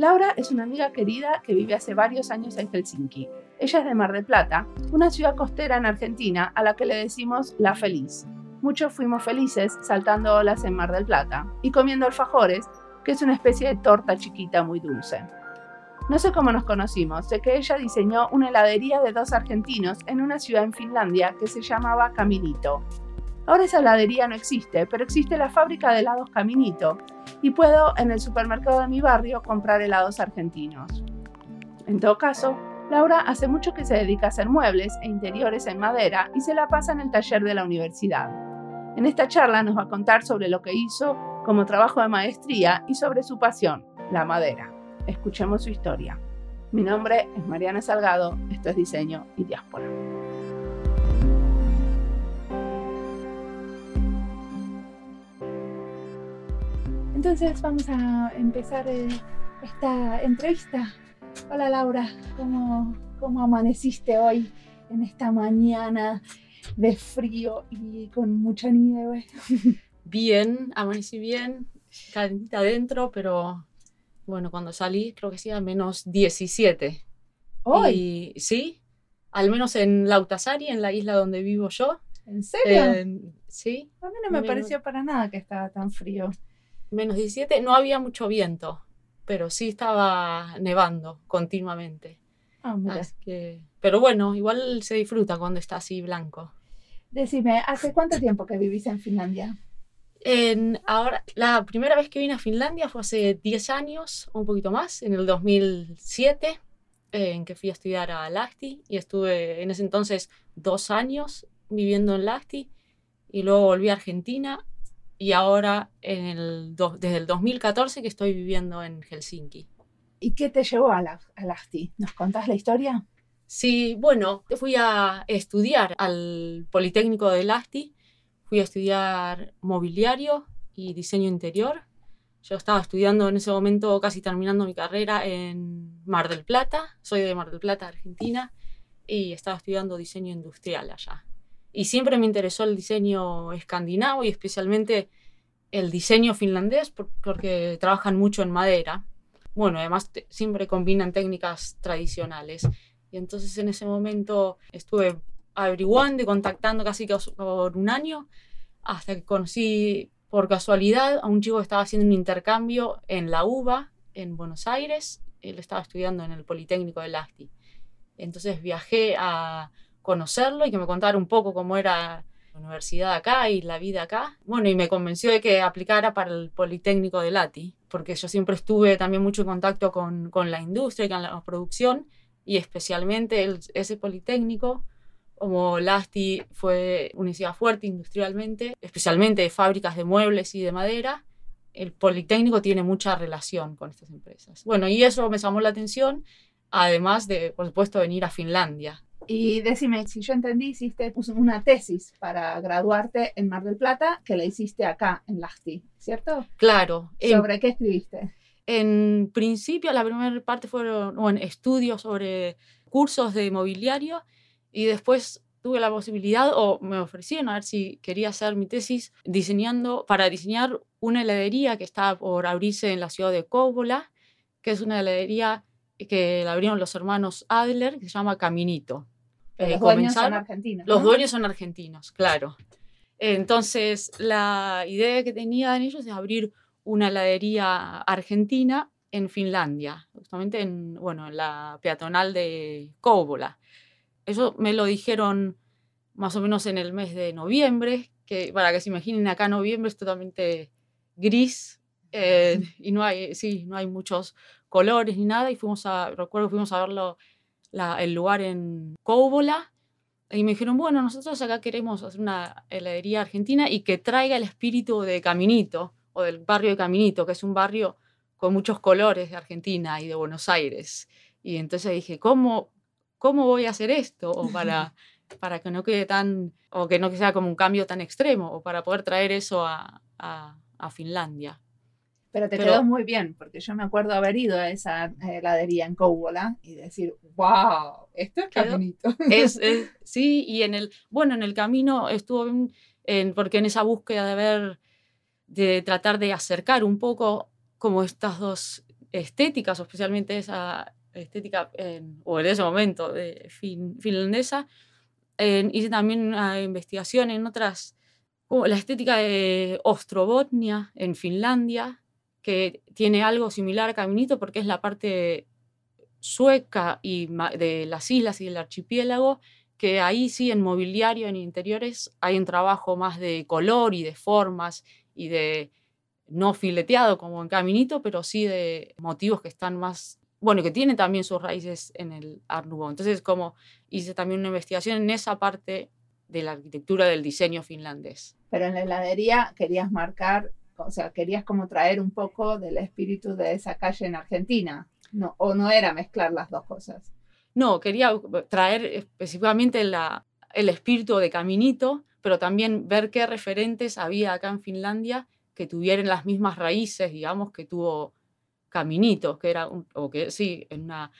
Laura es una amiga querida que vive hace varios años en Helsinki. Ella es de Mar del Plata, una ciudad costera en Argentina a la que le decimos La Feliz. Muchos fuimos felices saltando olas en Mar del Plata y comiendo alfajores, que es una especie de torta chiquita muy dulce. No sé cómo nos conocimos, sé que ella diseñó una heladería de dos argentinos en una ciudad en Finlandia que se llamaba Caminito. Ahora esa heladería no existe, pero existe la fábrica de helados Caminito y puedo en el supermercado de mi barrio comprar helados argentinos. En todo caso, Laura hace mucho que se dedica a hacer muebles e interiores en madera y se la pasa en el taller de la universidad. En esta charla nos va a contar sobre lo que hizo como trabajo de maestría y sobre su pasión, la madera. Escuchemos su historia. Mi nombre es Mariana Salgado, esto es Diseño y Diáspora. Entonces vamos a empezar eh, esta entrevista. Hola Laura, ¿cómo, ¿cómo amaneciste hoy en esta mañana de frío y con mucha nieve? Bien, amanecí bien, calentita adentro, pero bueno, cuando salí creo que hacía menos 17. ¿Hoy? Y, sí, al menos en Lautasari, en la isla donde vivo yo. ¿En serio? Eh, sí. A mí no me pareció para nada que estaba tan frío menos 17, no había mucho viento, pero sí estaba nevando continuamente. Ah, que, pero bueno, igual se disfruta cuando está así blanco. Decime, ¿hace cuánto tiempo que vivís en Finlandia? En, ahora, la primera vez que vine a Finlandia fue hace 10 años, un poquito más, en el 2007, en que fui a estudiar a Lahti y estuve en ese entonces dos años viviendo en Lahti y luego volví a Argentina y ahora en el desde el 2014 que estoy viviendo en Helsinki. ¿Y qué te llevó a, la, Lahti? ¿Nos contás la historia? Sí, bueno, fui a estudiar al Politécnico de Lahti, fui a estudiar mobiliario y diseño interior. Yo estaba estudiando en ese momento, casi terminando mi carrera en Mar del Plata, soy de Mar del Plata, Argentina, y estaba estudiando diseño industrial allá. Y siempre me interesó el diseño escandinavo y especialmente el diseño finlandés porque trabajan mucho en madera. Bueno, además siempre combinan técnicas tradicionales. Y entonces en ese momento estuve averiguando y contactando casi por un año hasta que conocí por casualidad a un chico que estaba haciendo un intercambio en la UBA en Buenos Aires. Él estaba estudiando en el Politécnico de Lasti. Entonces viajé a conocerlo y que me contara un poco cómo era la universidad acá y la vida acá. Bueno, y me convenció de que aplicara para el Politécnico de Lati, porque yo siempre estuve también mucho en contacto con, con la industria y con la producción, y especialmente el, ese Politécnico, como Lasti fue una ciudad fuerte industrialmente, especialmente de fábricas de muebles y de madera, el Politécnico tiene mucha relación con estas empresas. Bueno, y eso me llamó la atención, además de, por supuesto, venir a Finlandia. Y decime, si yo entendí, hiciste una tesis para graduarte en Mar del Plata, que la hiciste acá en Lahti, ¿cierto? Claro. ¿Sobre qué escribiste? En principio, la primera parte fueron estudios sobre cursos de mobiliario y después tuve la posibilidad o me ofrecieron a ver si quería hacer mi tesis diseñando para diseñar una heladería que estaba por abrirse en la ciudad de Kouvola, que es una heladería que la abrieron los hermanos Adler, que se llama Caminito. Eh, los dueños son argentinos. Los dueños son argentinos, claro. Entonces, la idea que tenían ellos es abrir una heladería argentina en Finlandia, justamente en, bueno, en la peatonal de Kouvola. Eso me lo dijeron más o menos en el mes de noviembre, que para que se imaginen, acá noviembre es totalmente gris eh, y no hay, sí, no hay muchos colores ni nada. Y fuimos a, recuerdo fuimos a verlo el lugar en Cóbola. Y me dijeron, bueno, nosotros acá queremos hacer una heladería argentina y que traiga el espíritu de Caminito o del barrio de Caminito, que es un barrio con muchos colores de Argentina y de Buenos Aires. Y entonces dije, ¿cómo, cómo voy a hacer esto? O para, para que no quede tan, o que no sea como un cambio tan extremo, o para poder traer eso a, a Finlandia. Pero te quedó muy bien, porque yo me acuerdo haber ido a esa heladería en Kouvola y decir, wow, esto es caminito. Es, sí, y en el, bueno, en el camino estuvo en, porque en esa búsqueda de ver, de tratar de acercar un poco como estas dos estéticas, especialmente esa estética, o en ese momento, de finlandesa. hice también una investigación en otras, como la estética de Ostrobotnia, en Finlandia, que tiene algo similar a Caminito porque es la parte sueca y de las islas y del archipiélago, que ahí sí en mobiliario, en interiores, hay un trabajo más de color y de formas y de no fileteado como en Caminito, pero sí de motivos que están más, bueno, que tienen también sus raíces en el Art Nouveau. Entonces, como hice también una investigación en esa parte de la arquitectura del diseño finlandés. Pero en la heladería querías marcar, o sea, querías como traer un poco del espíritu de esa calle en Argentina. No, o no era mezclar las dos cosas. No, quería traer específicamente el espíritu de Caminito, pero también ver qué referentes había acá en Finlandia que tuvieran las mismas raíces, digamos, que tuvo Caminito, que era, un, o que sí, en una,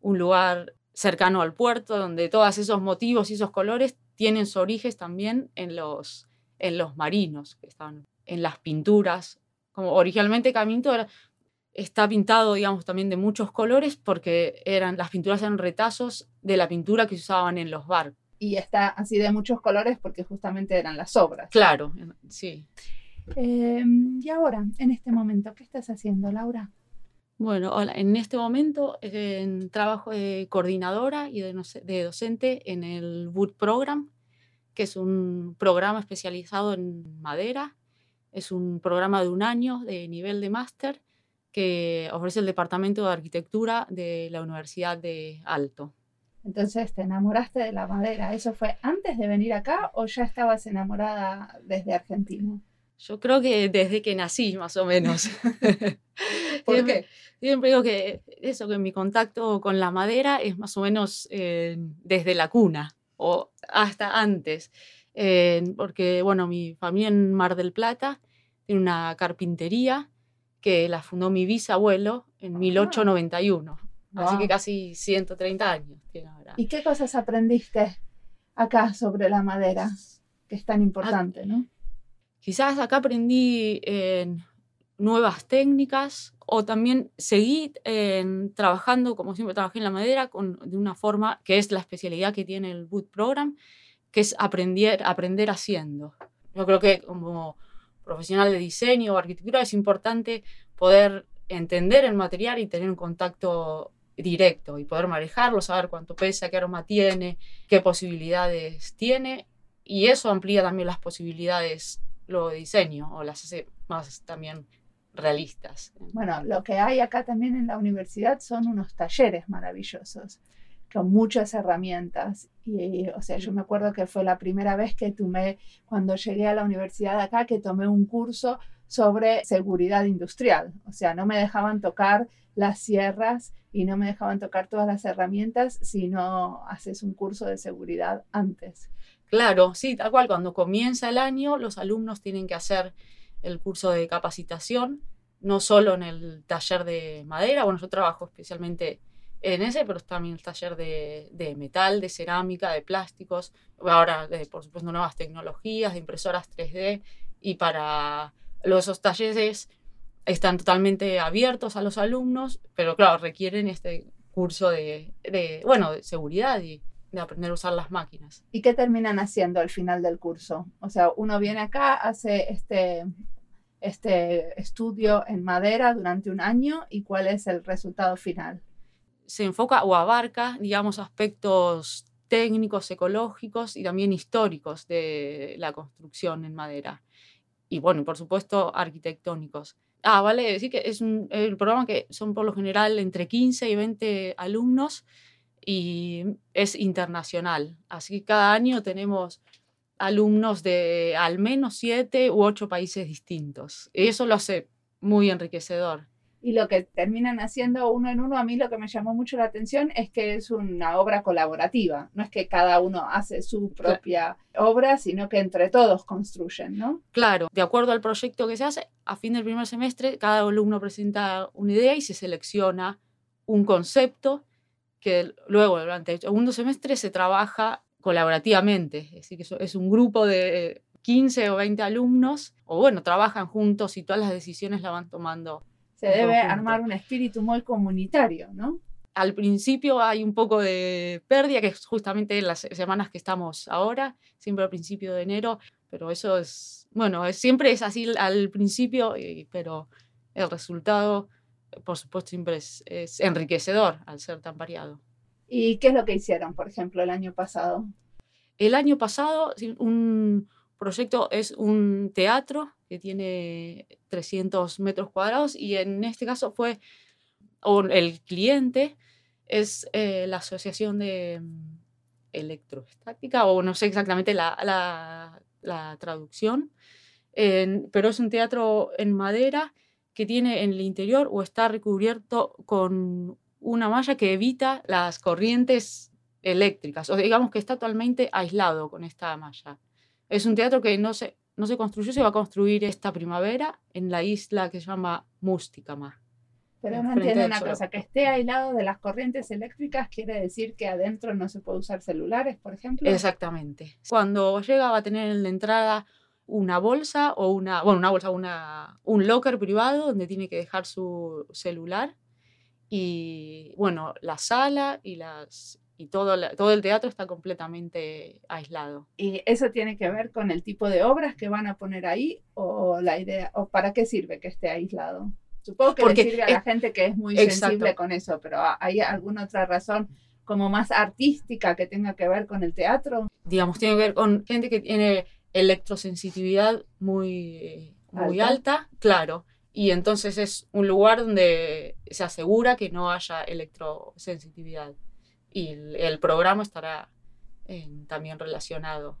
un lugar cercano al puerto, donde todos esos motivos y esos colores tienen su origen también en los, en los marinos, que están en las pinturas. Como originalmente Caminito era, está pintado, digamos, también de muchos colores porque eran, las pinturas eran retazos de la pintura que se usaban en los barcos. Y está así de muchos colores porque justamente eran las obras. Claro, sí. Em, y ahora, en este momento, ¿qué estás haciendo, Laura? Bueno, hola. en este momento en trabajo de coordinadora y de, de docente en el Wood Program, que es un programa especializado en madera. Es un programa de un año de nivel de máster que ofrece el Departamento de Arquitectura de la Universidad de Alto. Entonces te enamoraste de la madera. ¿Eso fue antes de venir acá o ya estabas enamorada desde Argentina? Yo creo que desde que nací, más o menos. ¿Por siempre, qué? Siempre digo que eso, que mi contacto con la madera es más o menos eh, desde la cuna o hasta antes. Eh, porque, bueno, mi familia en Mar del Plata tiene una carpintería que la fundó mi bisabuelo en 1891. Así que casi 130 años tiene ahora. ¿Y qué cosas aprendiste acá sobre la madera, que es tan importante, no? Quizás acá aprendí nuevas técnicas o también seguí trabajando, como siempre trabajé en la madera, con, de una forma que es la especialidad que tiene el Boot Program, que es aprender, aprender haciendo. Yo creo que como profesional de diseño o arquitectura es importante poder entender el material y tener un contacto directo y poder manejarlo, saber cuánto pesa, qué aroma tiene, qué posibilidades tiene y eso amplía también las posibilidades lo de diseño o las hace más también realistas. Bueno, lo que hay acá también en la universidad son unos talleres maravillosos con muchas herramientas. Y, o sea, yo me acuerdo que fue la primera vez que tomé, cuando llegué a la universidad acá, que tomé un curso sobre seguridad industrial. O sea, no me dejaban tocar las sierras y no me dejaban tocar todas las herramientas si no haces un curso de seguridad antes. Claro, sí, tal cual. Cuando comienza el año, los alumnos tienen que hacer el curso de capacitación, no solo en el taller de madera, bueno, yo trabajo especialmente en ese, pero también el taller de, metal, de cerámica, de plásticos, ahora por supuesto nuevas tecnologías, de impresoras 3D y para los esos talleres están totalmente abiertos a los alumnos, pero claro, requieren este curso de, bueno, de seguridad y de aprender a usar las máquinas. ¿Y qué terminan haciendo al final del curso? O sea, uno viene acá, hace este, este estudio en madera durante un año y cuál es el resultado final se enfoca o abarca, digamos, aspectos técnicos, ecológicos y también históricos de la construcción en madera. Y bueno, por supuesto, arquitectónicos. Ah, vale decir que es un programa que son por lo general entre 15 y 20 alumnos y es internacional. Así que cada año tenemos alumnos de al menos 7 u 8 países distintos. Y eso lo hace muy enriquecedor y lo que terminan haciendo uno en uno, a mí lo que me llamó mucho la atención es que es una obra colaborativa, no es que cada uno hace su propia obra, sino que entre todos construyen, ¿no? Claro, de acuerdo al proyecto que se hace, a fin del primer semestre cada alumno presenta una idea y se selecciona un concepto que luego durante el segundo semestre se trabaja colaborativamente, es decir, que es un grupo de 15 o 20 alumnos, o bueno, trabajan juntos y todas las decisiones la van tomando Se debe armar un espíritu muy comunitario, ¿no? Al principio hay un poco de pérdida, que es justamente en las semanas que estamos ahora, siempre al principio de enero, pero eso es, bueno, siempre es así al principio, pero el resultado, por supuesto, siempre es, es enriquecedor al ser tan variado. ¿Y qué es lo que hicieron, por ejemplo, el año pasado? El año pasado, un proyecto es un teatro que tiene 300 metros cuadrados y en este caso fue, o el cliente es eh, la Asociación de mm, Electroestática, o no sé exactamente la, la, traducción, pero es un teatro en madera que tiene en el interior o está recubierto con una malla que evita las corrientes eléctricas, o digamos que está totalmente aislado con esta malla. Es un teatro que no se, no se construyó, se va a construir esta primavera en la isla que se llama Músticama. Pero no entiendo una cosa, que esté aislado de las corrientes eléctricas quiere decir que adentro no se puede usar celulares, por ejemplo. Exactamente. Cuando llega va a tener en la entrada una bolsa o una, bueno, una bolsa, una, un locker privado donde tiene que dejar su celular y bueno, la sala y las y todo, todo el teatro está completamente aislado. ¿Y eso tiene que ver con el tipo de obras que van a poner ahí o la idea, o para qué sirve que esté aislado? Supongo que Porque, le sirve a la gente que es muy sensible con eso, pero ¿hay alguna otra razón como más artística que tenga que ver con el teatro? Digamos, tiene que ver con gente que tiene electrosensitividad muy, muy alta, claro. Y entonces es un lugar donde se asegura que no haya electrosensitividad y el, programa estará también relacionado.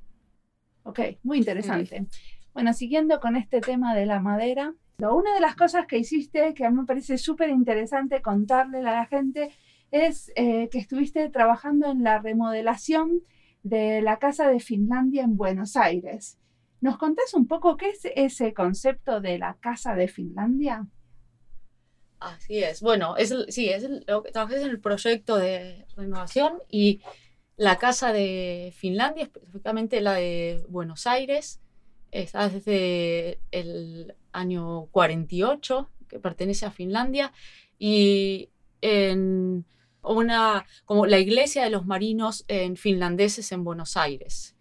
Ok, muy interesante. Bueno, siguiendo con este tema de la madera, una de las cosas que hiciste que a mí me parece súper interesante contarle a la gente es eh, que estuviste trabajando en la remodelación de la Casa de Finlandia en Buenos Aires. ¿Nos contás un poco qué es ese concepto de la Casa de Finlandia? Así es. Bueno, es sí, es lo que trabajé en el proyecto de renovación y la casa de Finlandia, específicamente la de Buenos Aires, está desde el año 48, que pertenece a Finlandia, y en una, como la iglesia de los marinos en finlandeses en Buenos Aires.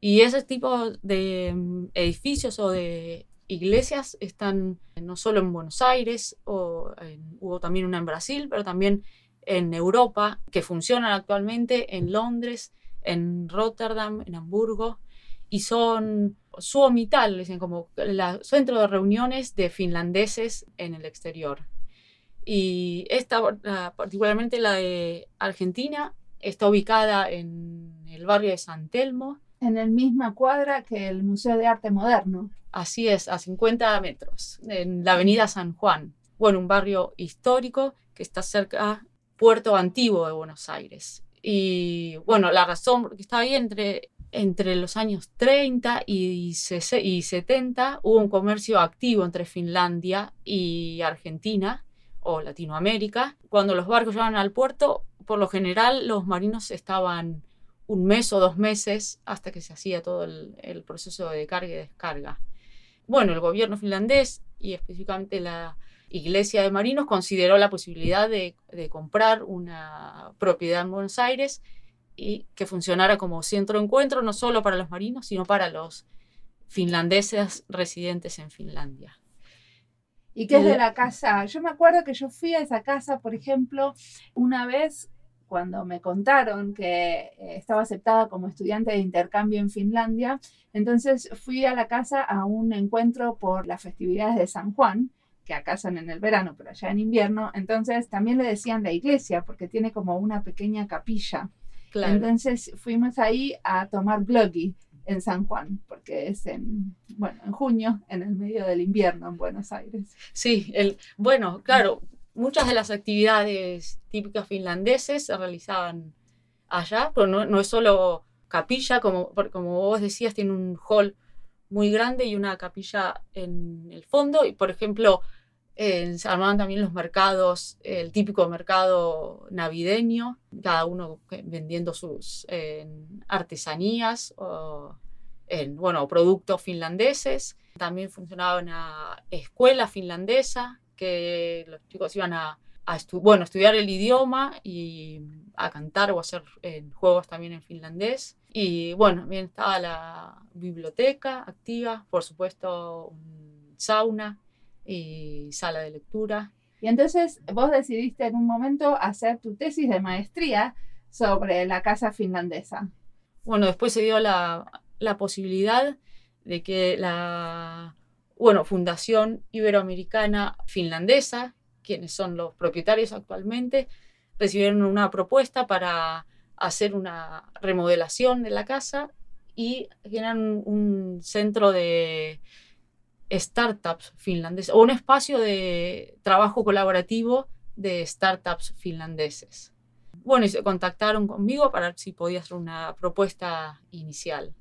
Y ese tipo de mm, edificios o de iglesias están no solo en Buenos Aires, o hubo también una en Brasil, pero también en Europa, que funcionan actualmente en Londres, en Rotterdam, en Hamburgo, y son Suomital, dicen como el centro de reuniones de finlandeses en el exterior. Y esta, particularmente la de Argentina, está ubicada en el barrio de San Telmo. En la misma cuadra que el Museo de Arte Moderno. Así es, a 50 metros, en la avenida San Juan. Bueno, un barrio histórico que está cerca Puerto Antiguo de Buenos Aires. Y bueno, la razón porque está ahí entre, entre los años 30 y, y 70 hubo un comercio activo entre Finlandia y Argentina o Latinoamérica. Cuando los barcos llegaban al puerto, por lo general los marinos estaban un mes o dos meses hasta que se hacía todo el, el proceso de carga y descarga bueno, el gobierno finlandés y específicamente la Iglesia de Marinos consideró la posibilidad de, comprar una propiedad en Buenos Aires y que funcionara como centro de encuentro no solo para los marinos, sino para los finlandeses residentes en Finlandia. ¿Y qué es de la casa? Yo me acuerdo que yo fui a esa casa, por ejemplo, una vez cuando me contaron que eh, estaba aceptada como estudiante de intercambio en Finlandia, entonces fui a la casa a un encuentro por las festividades de San Juan, que acá son en el verano, pero allá en invierno. Entonces también le decían la iglesia, porque tiene como una pequeña capilla. Entonces fuimos ahí a tomar glöggi en San Juan, porque es en, bueno, en junio, en el medio del invierno en Buenos Aires. Sí, el, bueno, claro, muchas de las actividades típicas finlandeses se realizaban allá, pero no, es solo capilla, como, como vos decías, tiene un hall muy grande y una capilla en el fondo. Y por ejemplo, se armaban también los mercados, el típico mercado navideño, cada uno vendiendo sus artesanías o en, bueno, productos finlandeses. También funcionaba una escuela finlandesa que los chicos iban a, bueno, estudiar el idioma y a cantar o a hacer juegos también en finlandés. Y bueno, también estaba la biblioteca activa, por supuesto, un sauna y sala de lectura. Y entonces vos decidiste en un momento hacer tu tesis de maestría sobre la casa finlandesa. Bueno, después se dio la, la posibilidad de que la bueno, Fundación Iberoamericana Finlandesa, quienes son los propietarios actualmente, recibieron una propuesta para hacer una remodelación de la casa y generar un, centro de startups finlandeses o un espacio de trabajo colaborativo de startups finlandeses. Bueno, y se contactaron conmigo para ver si podía hacer una propuesta inicial.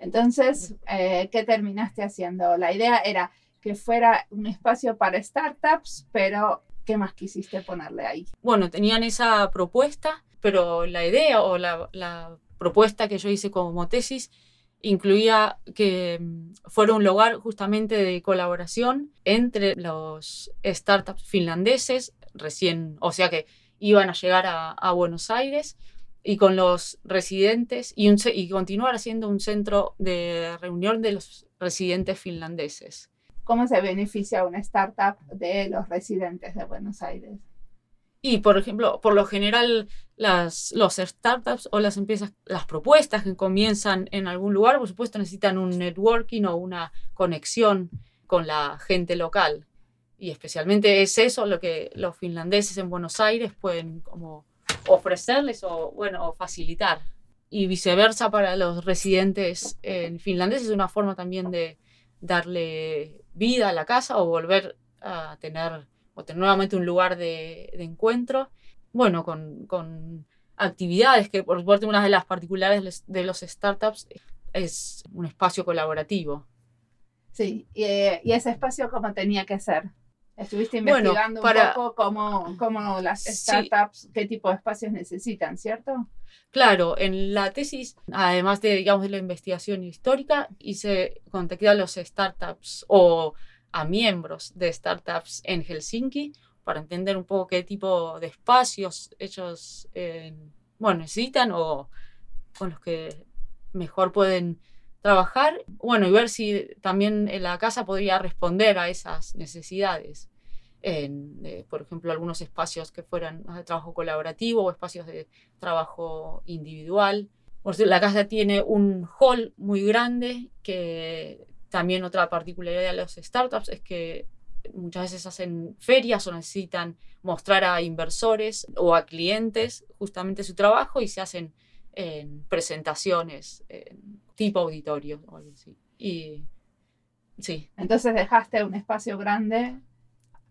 Entonces, eh, ¿qué terminaste haciendo? La idea era que fuera un espacio para startups, pero ¿qué más quisiste ponerle ahí? Bueno, tenían esa propuesta, pero la idea o la, propuesta que yo hice como tesis incluía que mm, fuera un lugar justamente de colaboración entre los startups finlandeses, recién, o sea que iban a llegar a Buenos Aires y con los residentes y, y continuar siendo un centro de reunión de los residentes finlandeses. ¿Cómo se beneficia una startup de los residentes de Buenos Aires? Y, por ejemplo, por lo general, las los startups o las empresas, las propuestas que comienzan en algún lugar, por supuesto, necesitan un networking o una conexión con la gente local. Y especialmente es eso lo que los finlandeses en Buenos Aires pueden como ofrecerles o, bueno, facilitar. Y viceversa para los residentes en finlandés es una forma también de darle vida a la casa o volver a tener, o tener nuevamente un lugar de, encuentro. Bueno, con, con, actividades que por suerte una de las particulares de los startups es un espacio colaborativo. Sí, y, eh, y ese espacio cómo tenía que ser. Estuviste investigando un poco cómo, cómo las startups, qué tipo de espacios necesitan, ¿cierto? Claro, en la tesis, además de, digamos, de la investigación histórica, hice contacté a los startups o a miembros de startups en Helsinki para entender un poco qué tipo de espacios ellos eh, bueno, necesitan o con los que mejor pueden trabajar, bueno, y ver si también la casa podría responder a esas necesidades. En, eh, por ejemplo, algunos espacios que fueran de trabajo colaborativo o espacios de trabajo individual. La casa tiene un hall muy grande que también otra particularidad de los startups es que muchas veces hacen ferias o necesitan mostrar a inversores o a clientes justamente su trabajo y se hacen en presentaciones en tipo auditorio o algo así. Y sí. Entonces dejaste un espacio grande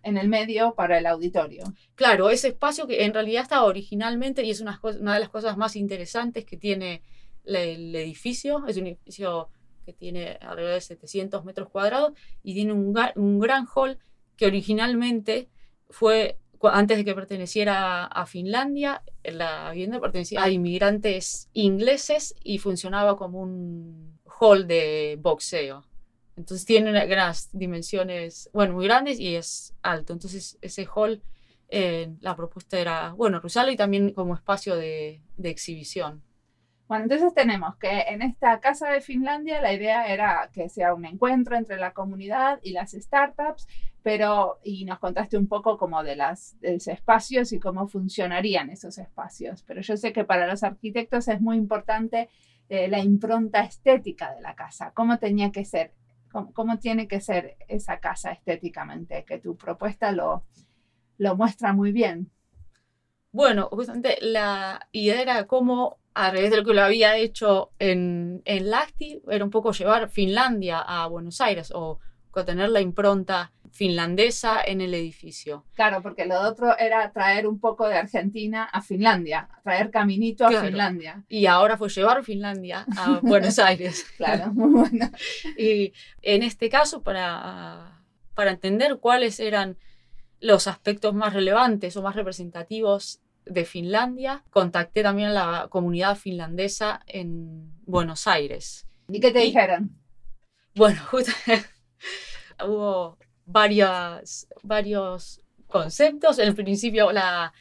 en el medio para el auditorio. Claro, ese espacio que en realidad estaba originalmente y es una, una de las cosas más interesantes que tiene el edificio. Es un edificio que tiene alrededor de 700 metros cuadrados y tiene un, un gran hall que originalmente fue antes de que perteneciera a Finlandia, la vivienda pertenecía a inmigrantes ingleses y funcionaba como un hall de boxeo. Entonces tiene unas dimensiones, bueno, muy grandes y es alto. Entonces ese hall, eh, la propuesta era, bueno, usarlo y también como espacio de, de exhibición. Bueno, entonces tenemos que en esta casa de Finlandia la idea era que sea un encuentro entre la comunidad y las startups, pero y nos contaste un poco como de, las, los espacios y cómo funcionarían esos espacios. Pero yo sé que para los arquitectos es muy importante eh, la impronta estética de la casa, cómo tenía que ser, cómo, cómo, tiene que ser esa casa estéticamente, que tu propuesta lo, lo muestra muy bien. Bueno, justamente la idea era cómo a través de lo que lo había hecho en, en Lahti, era un poco llevar Finlandia a Buenos Aires o tener la impronta finlandesa en el edificio. Claro, porque lo otro era traer un poco de Argentina a Finlandia, traer caminito a Finlandia. Y ahora fue llevar Finlandia a Buenos Aires. claro, muy bueno. Y en este caso, para, para entender cuáles eran los aspectos más relevantes o más representativos de Finlandia, contacté también a la comunidad finlandesa en Buenos Aires. ¿Y qué te dijeron? Bueno, justo hubo varias, varios conceptos. En principio, la,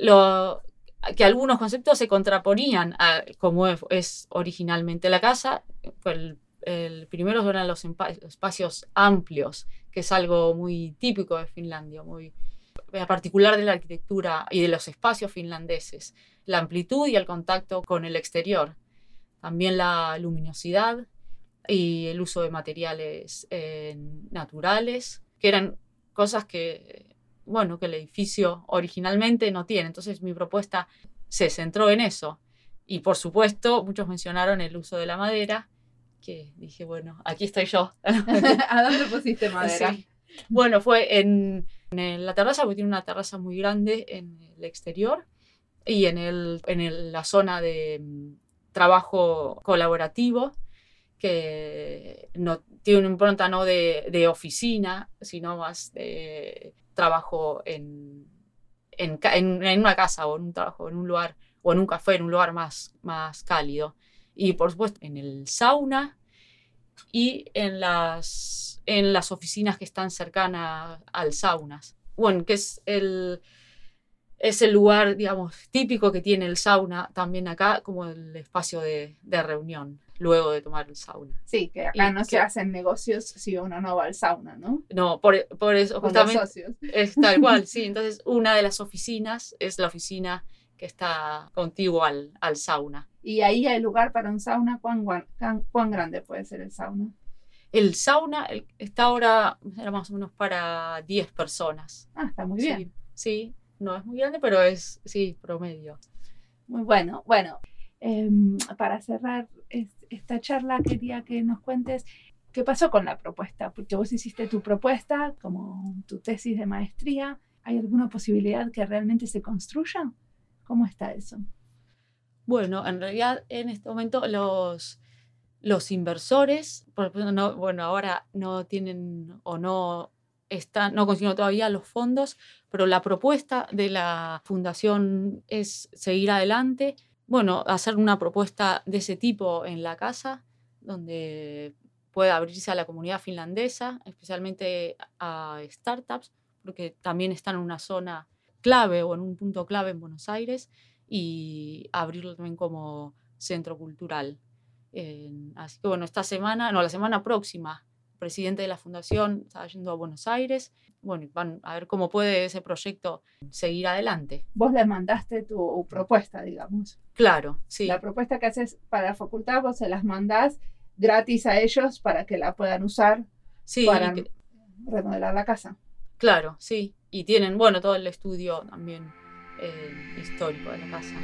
lo, que algunos conceptos se contraponían a cómo es, originalmente la casa. El, el primero eran los espacios amplios, que es algo muy típico de Finlandia, muy particular de la arquitectura y de los espacios finlandeses. La amplitud y el contacto con el exterior. También la luminosidad y el uso de materiales eh, naturales, que eran cosas que bueno, que el edificio originalmente no tiene. Entonces mi propuesta se centró en eso. Y por supuesto, muchos mencionaron el uso de la madera, que dije, bueno, aquí estoy yo. ¿A dónde pusiste madera? Bueno, fue en, la terraza, porque tiene una terraza muy grande en el exterior y en, el, en la zona de mm, trabajo colaborativo, que no tiene una impronta no de, de oficina, sino más de trabajo en, en, en, una casa o en un trabajo en un lugar o en un café, en un lugar más, más cálido. Y por supuesto en el sauna y en las, en las oficinas que están cercanas al saunas. Bueno, que es el, es el lugar, digamos, típico que tiene el sauna también acá como el espacio de, de reunión luego de tomar el sauna. Sí, que acá no se hacen negocios si uno no va al sauna, ¿no? No, por, por eso justamente es tal cual, sí. Entonces, una de las oficinas es la oficina que está contigo al, al sauna. ¿Y ahí hay lugar para un sauna? ¿Cuán, cuán, grande puede ser el sauna? El sauna está ahora, era más o menos para 10 personas. Ah, está muy bien. Sí, no es muy grande, pero es, sí, promedio. Muy bueno. Bueno, em, para cerrar esta charla quería que nos cuentes qué pasó con la propuesta, porque vos hiciste tu propuesta como tu tesis de maestría. ¿Hay alguna posibilidad que realmente se construya? ¿Cómo está eso? Bueno, en realidad en este momento los, los inversores, no, bueno, ahora no tienen o no están, no consiguen todavía los fondos, pero la propuesta de la fundación es seguir adelante bueno, hacer una propuesta de ese tipo en la casa, donde pueda abrirse a la comunidad finlandesa, especialmente a startups, porque también están en una zona clave o en un punto clave en Buenos Aires, y abrirlo también como centro cultural. así que bueno, esta semana, no, la semana próxima presidente de la fundación está yendo a Buenos Aires. Bueno, van a ver cómo puede ese proyecto seguir adelante. Vos le mandaste tu propuesta, digamos. Claro, sí. La propuesta que haces para la facultad, vos se las mandás gratis a ellos para que la puedan usar sí, para remodelar la casa. Claro, sí. Y tienen, bueno, todo el estudio también eh, histórico de la casa.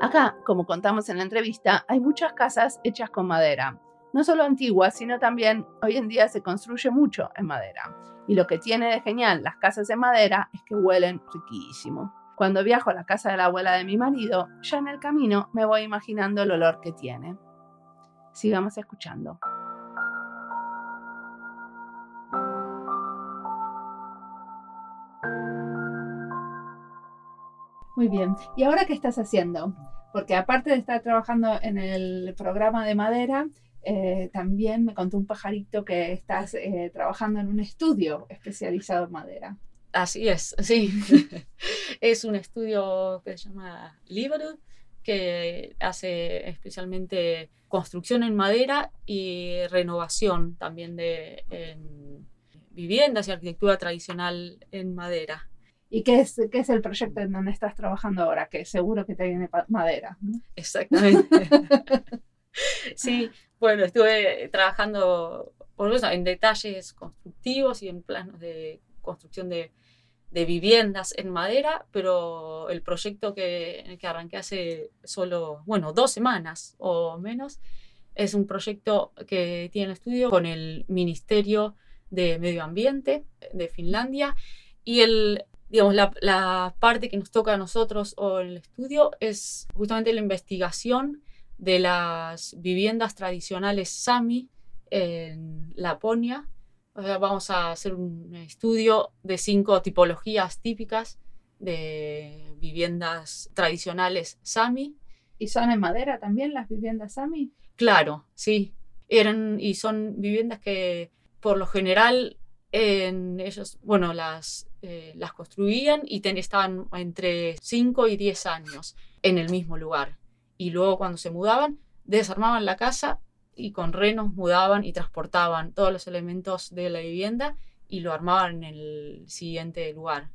Acá, como contamos en la entrevista, hay muchas casas hechas con madera. No solo antiguas, sino también hoy en día se construye mucho en madera. Y lo que tiene de genial las casas de madera es que huelen riquísimo. Cuando viajo a la casa de la abuela de mi marido, ya en el camino me voy imaginando el olor que tiene. Sigamos escuchando. Muy bien. ¿Y ahora qué estás haciendo? Porque aparte de estar trabajando en el programa de madera, eh, también me contó un pajarito que estás eh, trabajando en un estudio especializado en madera. Así es, sí. es un estudio que se llama Liberty, que hace especialmente construcción en madera y renovación también de viviendas y arquitectura tradicional en madera. ¿Y qué es, qué es el proyecto en donde estás trabajando ahora? Que seguro que te viene madera. Exactamente. sí, bueno, estuve trabajando por eso, en detalles constructivos y en planos de construcción de, de viviendas en madera, pero el proyecto que, que arranqué hace solo, bueno, dos semanas o menos, es un proyecto que tiene estudio con el Ministerio de Medio Ambiente de Finlandia y el digamos, la, parte que nos toca a nosotros o el estudio es justamente la investigación de las viviendas tradicionales Sami en Laponia. vamos a hacer un estudio de cinco tipologías típicas de viviendas tradicionales Sami. ¿Y son en madera también las viviendas Sami? Claro, sí. Eran y son viviendas que por lo general en ellos, bueno, las, eh, las construían y estaban entre 5 y 10 años en el mismo lugar. Y luego cuando se mudaban, desarmaban la casa y con renos mudaban y transportaban todos los elementos de la vivienda y lo armaban en el siguiente lugar.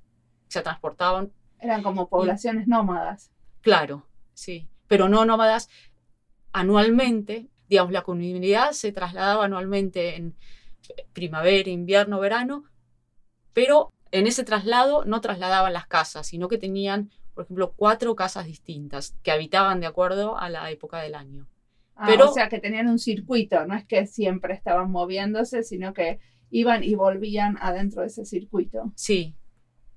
Se transportaban. Eran como poblaciones nómadas. Claro, sí, pero no nómadas anualmente. Digamos, la comunidad se trasladaba anualmente en primavera, invierno, verano, pero en ese traslado no trasladaban las casas, sino que tenían, por ejemplo, cuatro casas distintas que habitaban de acuerdo a la época del año. Ah, pero, o sea, que tenían un circuito, no es que siempre estaban moviéndose, sino que iban y volvían adentro de ese circuito. Sí,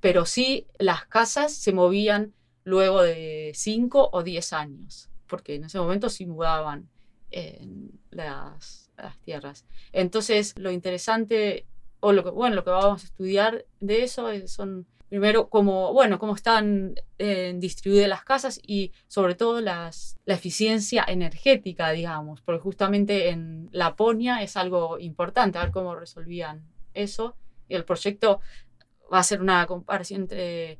pero sí las casas se movían luego de cinco o diez años, porque en ese momento sí mudaban en las, las tierras. Entonces, lo interesante, o lo que, bueno, lo que vamos a estudiar de eso son primero cómo, bueno, cómo están eh, distribuidas las casas y sobre todo las, la eficiencia energética, digamos, porque justamente en Laponia es algo importante, a ver cómo resolvían eso. Y el proyecto va a ser una comparación entre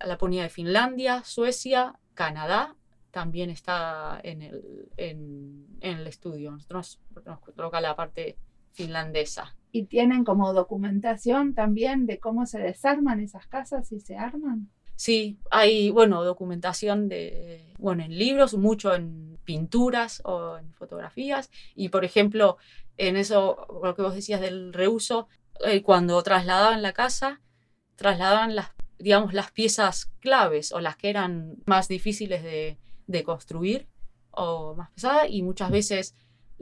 Laponia de Finlandia, Suecia, Canadá, también está en el, en, en el estudio. Nosotros nos toca la parte finlandesa. ¿Y tienen como documentación también de cómo se desarman esas casas y se arman? Sí, hay, bueno, documentación de, bueno, en libros, mucho en pinturas o en fotografías. Y, por ejemplo, en eso, lo que vos decías del reuso, eh, cuando trasladaban la casa, trasladaban las, digamos, las piezas claves o las que eran más difíciles de, de construir o más pesadas y muchas veces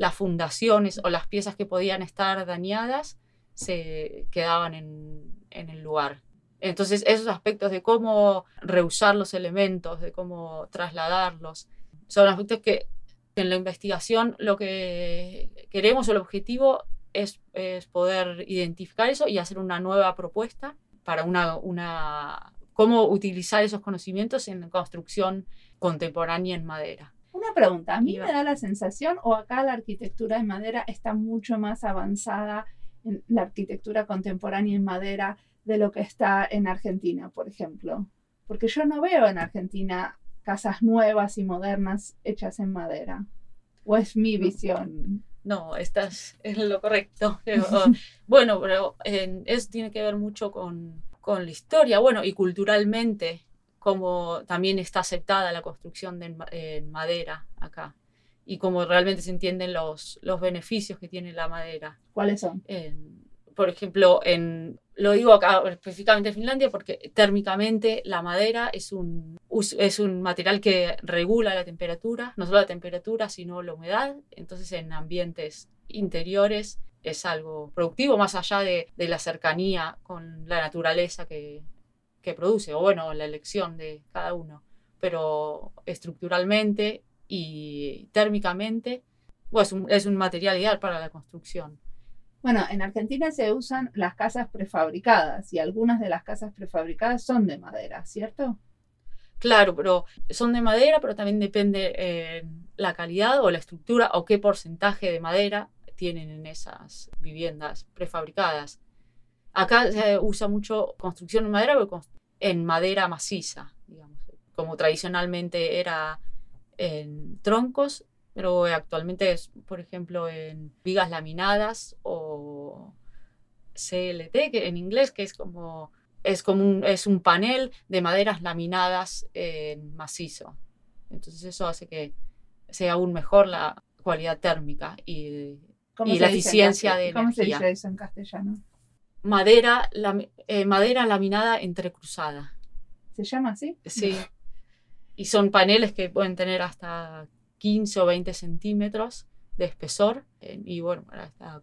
las fundaciones o las piezas que podían estar dañadas se quedaban en, el lugar. Entonces, esos aspectos de cómo reusar los elementos, de cómo trasladarlos, son aspectos que en la investigación lo que queremos o el objetivo es, poder identificar eso y hacer una nueva propuesta para una, una, cómo utilizar esos conocimientos en construcción contemporánea en madera. Una pregunta, a mí me da la sensación, o acá la arquitectura en madera está mucho más avanzada en la arquitectura contemporánea en madera de lo que está en Argentina, por ejemplo. Porque yo no veo en Argentina casas nuevas y modernas hechas en madera. ¿O es mi visión? No, estás en lo correcto. bueno, pero eso tiene que ver mucho con, con la historia, bueno, y culturalmente cómo también está aceptada la construcción de, en madera acá y cómo realmente se entienden los, los beneficios que tiene la madera. ¿Cuáles son? por ejemplo, en, lo digo acá específicamente en Finlandia porque térmicamente la madera es un, es un material que regula la temperatura, no solo la temperatura, sino la humedad. Entonces, en ambientes interiores es algo productivo, más allá de, de la cercanía con la naturaleza que, que produce, o bueno, la elección de cada uno, pero estructuralmente y térmicamente, pues es un material ideal para la construcción. Bueno, en Argentina se usan las casas prefabricadas y algunas de las casas prefabricadas son de madera, ¿cierto? Claro, pero son de madera, pero también depende eh, la calidad o la estructura o qué porcentaje de madera tienen en esas viviendas prefabricadas. Acá se usa mucho construcción en madera, pero en madera maciza, digamos, como tradicionalmente era en troncos, pero actualmente es, por ejemplo, en vigas laminadas o CLT, que en inglés, que es como, es como un, es un panel de maderas laminadas en macizo. Entonces eso hace que sea aún mejor la cualidad térmica y, y la eficiencia de ¿Cómo se dice eso en castellano? Madera, eh, madera laminada entrecruzada. ¿Se llama así? Sí. Y son paneles que pueden tener hasta 15 o 20 centímetros de espesor y bueno, hasta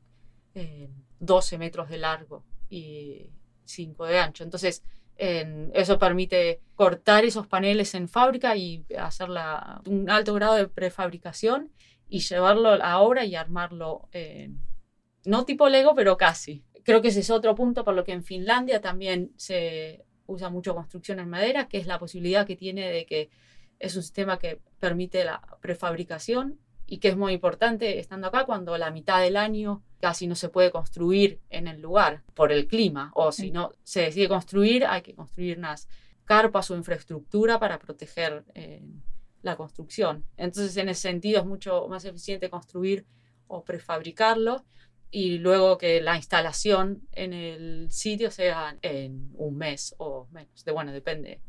12 metros de largo y 5 de ancho. Entonces, eso permite cortar esos paneles en fábrica y hacer un alto grado de prefabricación y llevarlo a obra y armarlo, no tipo Lego, pero casi creo que ese es otro punto por lo que en Finlandia también se usa mucho construcción en madera, que es la posibilidad que tiene de que es un sistema que permite la prefabricación y que es muy importante estando acá cuando la mitad del año casi no se puede construir en el lugar por el clima, o si no se decide construir, hay que construir unas carpas o infraestructura para proteger eh, la construcción. Entonces, en ese sentido, es mucho más eficiente construir o prefabricarlo y luego que la instalación en el sitio sea en un mes o menos. De, bueno, depende.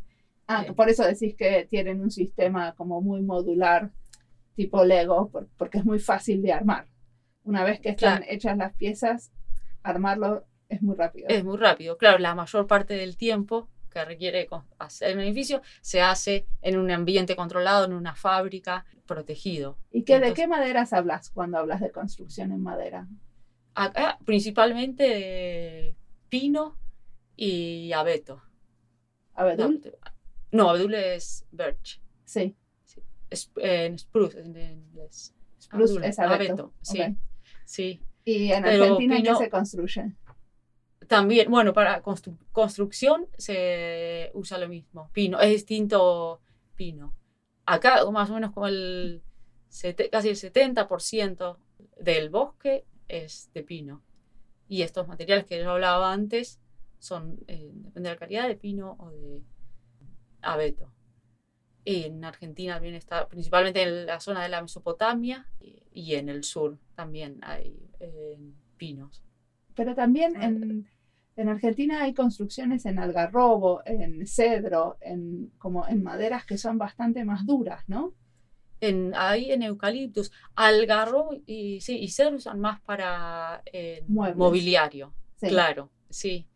Ah, por eso decís que tienen un sistema como muy modular, tipo Lego, porque es muy fácil de armar. Una vez que están hechas las piezas, armarlo es muy rápido. Es muy rápido. Claro, la mayor parte del tiempo que requiere hacer un edificio se hace en un ambiente controlado, en una fábrica, protegido. ¿Y qué, de qué maderas hablas cuando hablas de construcción en madera? Acá principalmente de pino y abeto. ¿Abedul? No, abedul es birch. Sí. en spruce en inglés. Spruce es abeto. sí. sí. ¿Y en Argentina qué se construye? También, bueno, para construcción se usa lo mismo. Pino, es distinto pino. Acá más o menos como el casi el 70% del bosque es de pino. Y estos materiales que yo hablaba antes son, eh, depende de la calidad, de pino o de abeto. En Argentina también está, principalmente en la zona de la Mesopotamia y, en el sur también hay eh, pinos. Pero también ah, en, en, Argentina hay construcciones en algarrobo, en cedro, en, como en maderas que son bastante más duras, ¿no? En, ahí en eucaliptus, algarrobo y, sí, y cedro usan más para eh, mobiliario, claro, sí.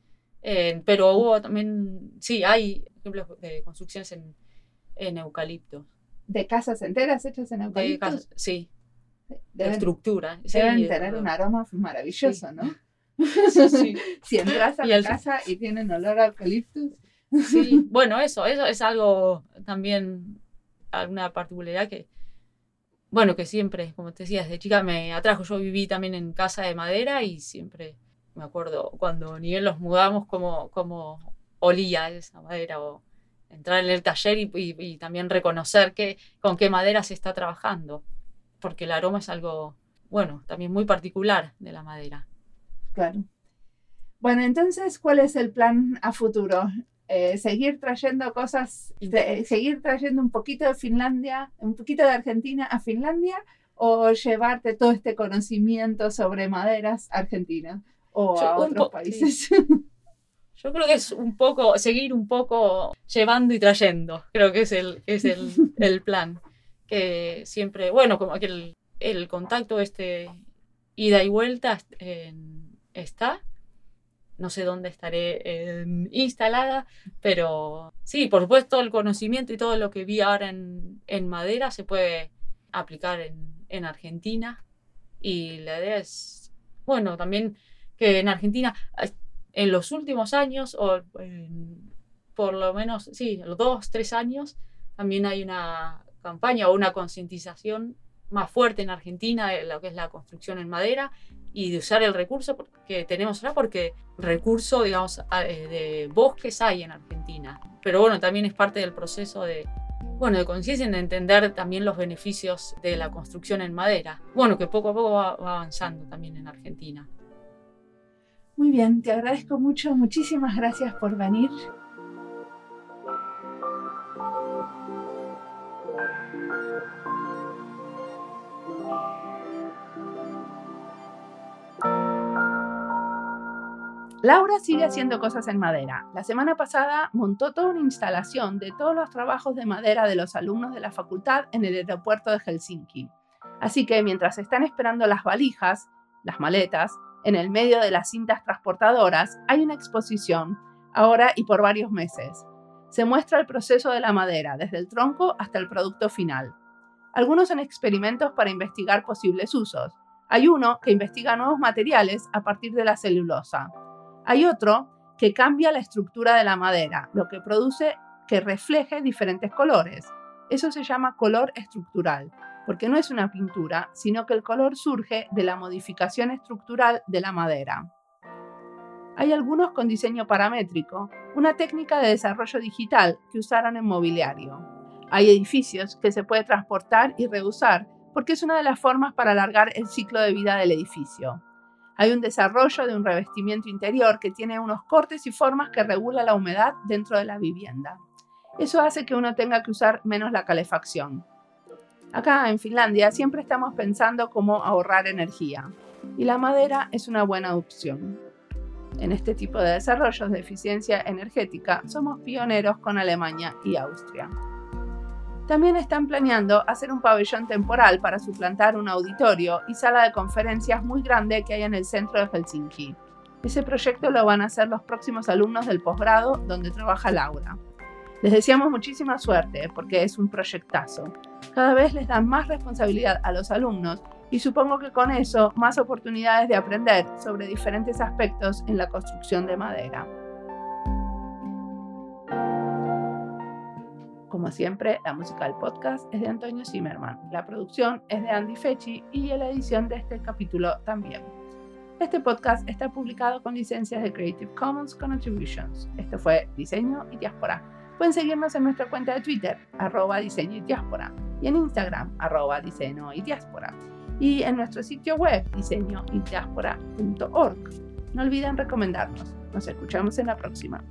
pero hubo también, sí, hay ejemplos de construcciones en, en eucalipto. ¿De casas enteras hechas en eucalipto? sí, de estructura. Deben tener un aroma maravilloso, ¿no? Sí, sí. si entras a la casa y tienen olor a eucaliptus. Sí, bueno, eso, eso es algo también, alguna particularidad que bueno, que siempre, como te decía, desde chica me atrajo. Yo viví también en casa de madera y siempre me acuerdo cuando ni bien los mudamos, como, como olía esa madera o entrar en el taller y, también reconocer que, con qué madera se está trabajando, porque el aroma es algo, bueno, también muy particular de la madera. Claro. Bueno, entonces, ¿cuál es el plan a futuro? Eh, seguir trayendo cosas, seguir trayendo un poquito de Finlandia, un poquito de Argentina a Finlandia o llevarte todo este conocimiento sobre maderas argentinas o a otros países. Yo creo que es un poco, seguir un poco llevando y trayendo, creo que es el, es el, el plan. Que siempre, bueno, como que el, el contacto este ida y vuelta está, no sé dónde estaré em, instalada, pero sí, por supuesto el conocimiento y todo lo que vi ahora en, madera se puede aplicar en, Argentina. Y la idea es, bueno, también que en Argentina en los últimos años, o por lo menos, sí, los dos, tres años, también hay una campaña o una concientización más fuerte en Argentina de lo que es la construcción en madera y de usar el recurso que tenemos ahora, porque recurso, digamos, eh, de bosques hay en Argentina. Pero bueno, también es parte del proceso de, bueno, de conciencia en entender también los beneficios de la construcción en madera. Bueno, que poco a poco va avanzando también en Argentina. Muy bien, te agradezco mucho, muchísimas gracias por venir. Laura sigue haciendo cosas en madera. La semana pasada montó toda una instalación de todos los trabajos de madera de los alumnos de la facultad en el aeropuerto de Helsinki. Así que mientras están esperando las valijas, las maletas, en el medio de las cintas transportadoras, hay una exposición, ahora y por varios meses. Se muestra el proceso de la madera, desde el tronco hasta el producto final. Algunos son experimentos para investigar posibles usos. Hay uno que investiga nuevos materiales a partir de la celulosa. Hay otro que cambia la estructura de la madera, lo que produce que refleje diferentes colores. Eso se llama color estructural, porque no es una pintura, sino que el color surge de la modificación estructural de la madera. Hay algunos con diseño paramétrico, una técnica de desarrollo digital que usaron en mobiliario. Hay edificios que se puede transportar y reusar porque es una de las formas para alargar el ciclo de vida del edificio. Hay un desarrollo de un revestimiento interior que tiene unos cortes y formas que regula la humedad dentro de la vivienda. Eso hace que uno tenga que usar menos la calefacción. Acá en Finlandia siempre estamos pensando cómo ahorrar energía y la madera es una buena opción. En este tipo de desarrollos de eficiencia energética somos pioneros con Alemania y Austria. También están planeando hacer un pabellón temporal para suplantar un auditorio y sala de conferencias muy grande que hay en el centro de Helsinki. Ese proyecto lo van a hacer los próximos alumnos del posgrado donde trabaja Laura. Les deseamos muchísima suerte porque es un proyectazo. Cada vez les dan más responsabilidad a los alumnos y supongo que con eso más oportunidades de aprender sobre diferentes aspectos en la construcción de madera. Como siempre, la música del podcast es de Antonio Zimmerman, la producción es de Andy Fechi y la edición de este capítulo también. Este podcast está publicado con licencias de Creative Commons con Attributions. Esto fue Diseño y Diáspora. Pueden seguirnos en nuestra cuenta de Twitter, arroba diseño y diáspora, y en Instagram, arroba diseño y diáspora, y en nuestro sitio web, diseñoydiáspora.org. No olviden recomendarnos. Nos escuchamos en la próxima.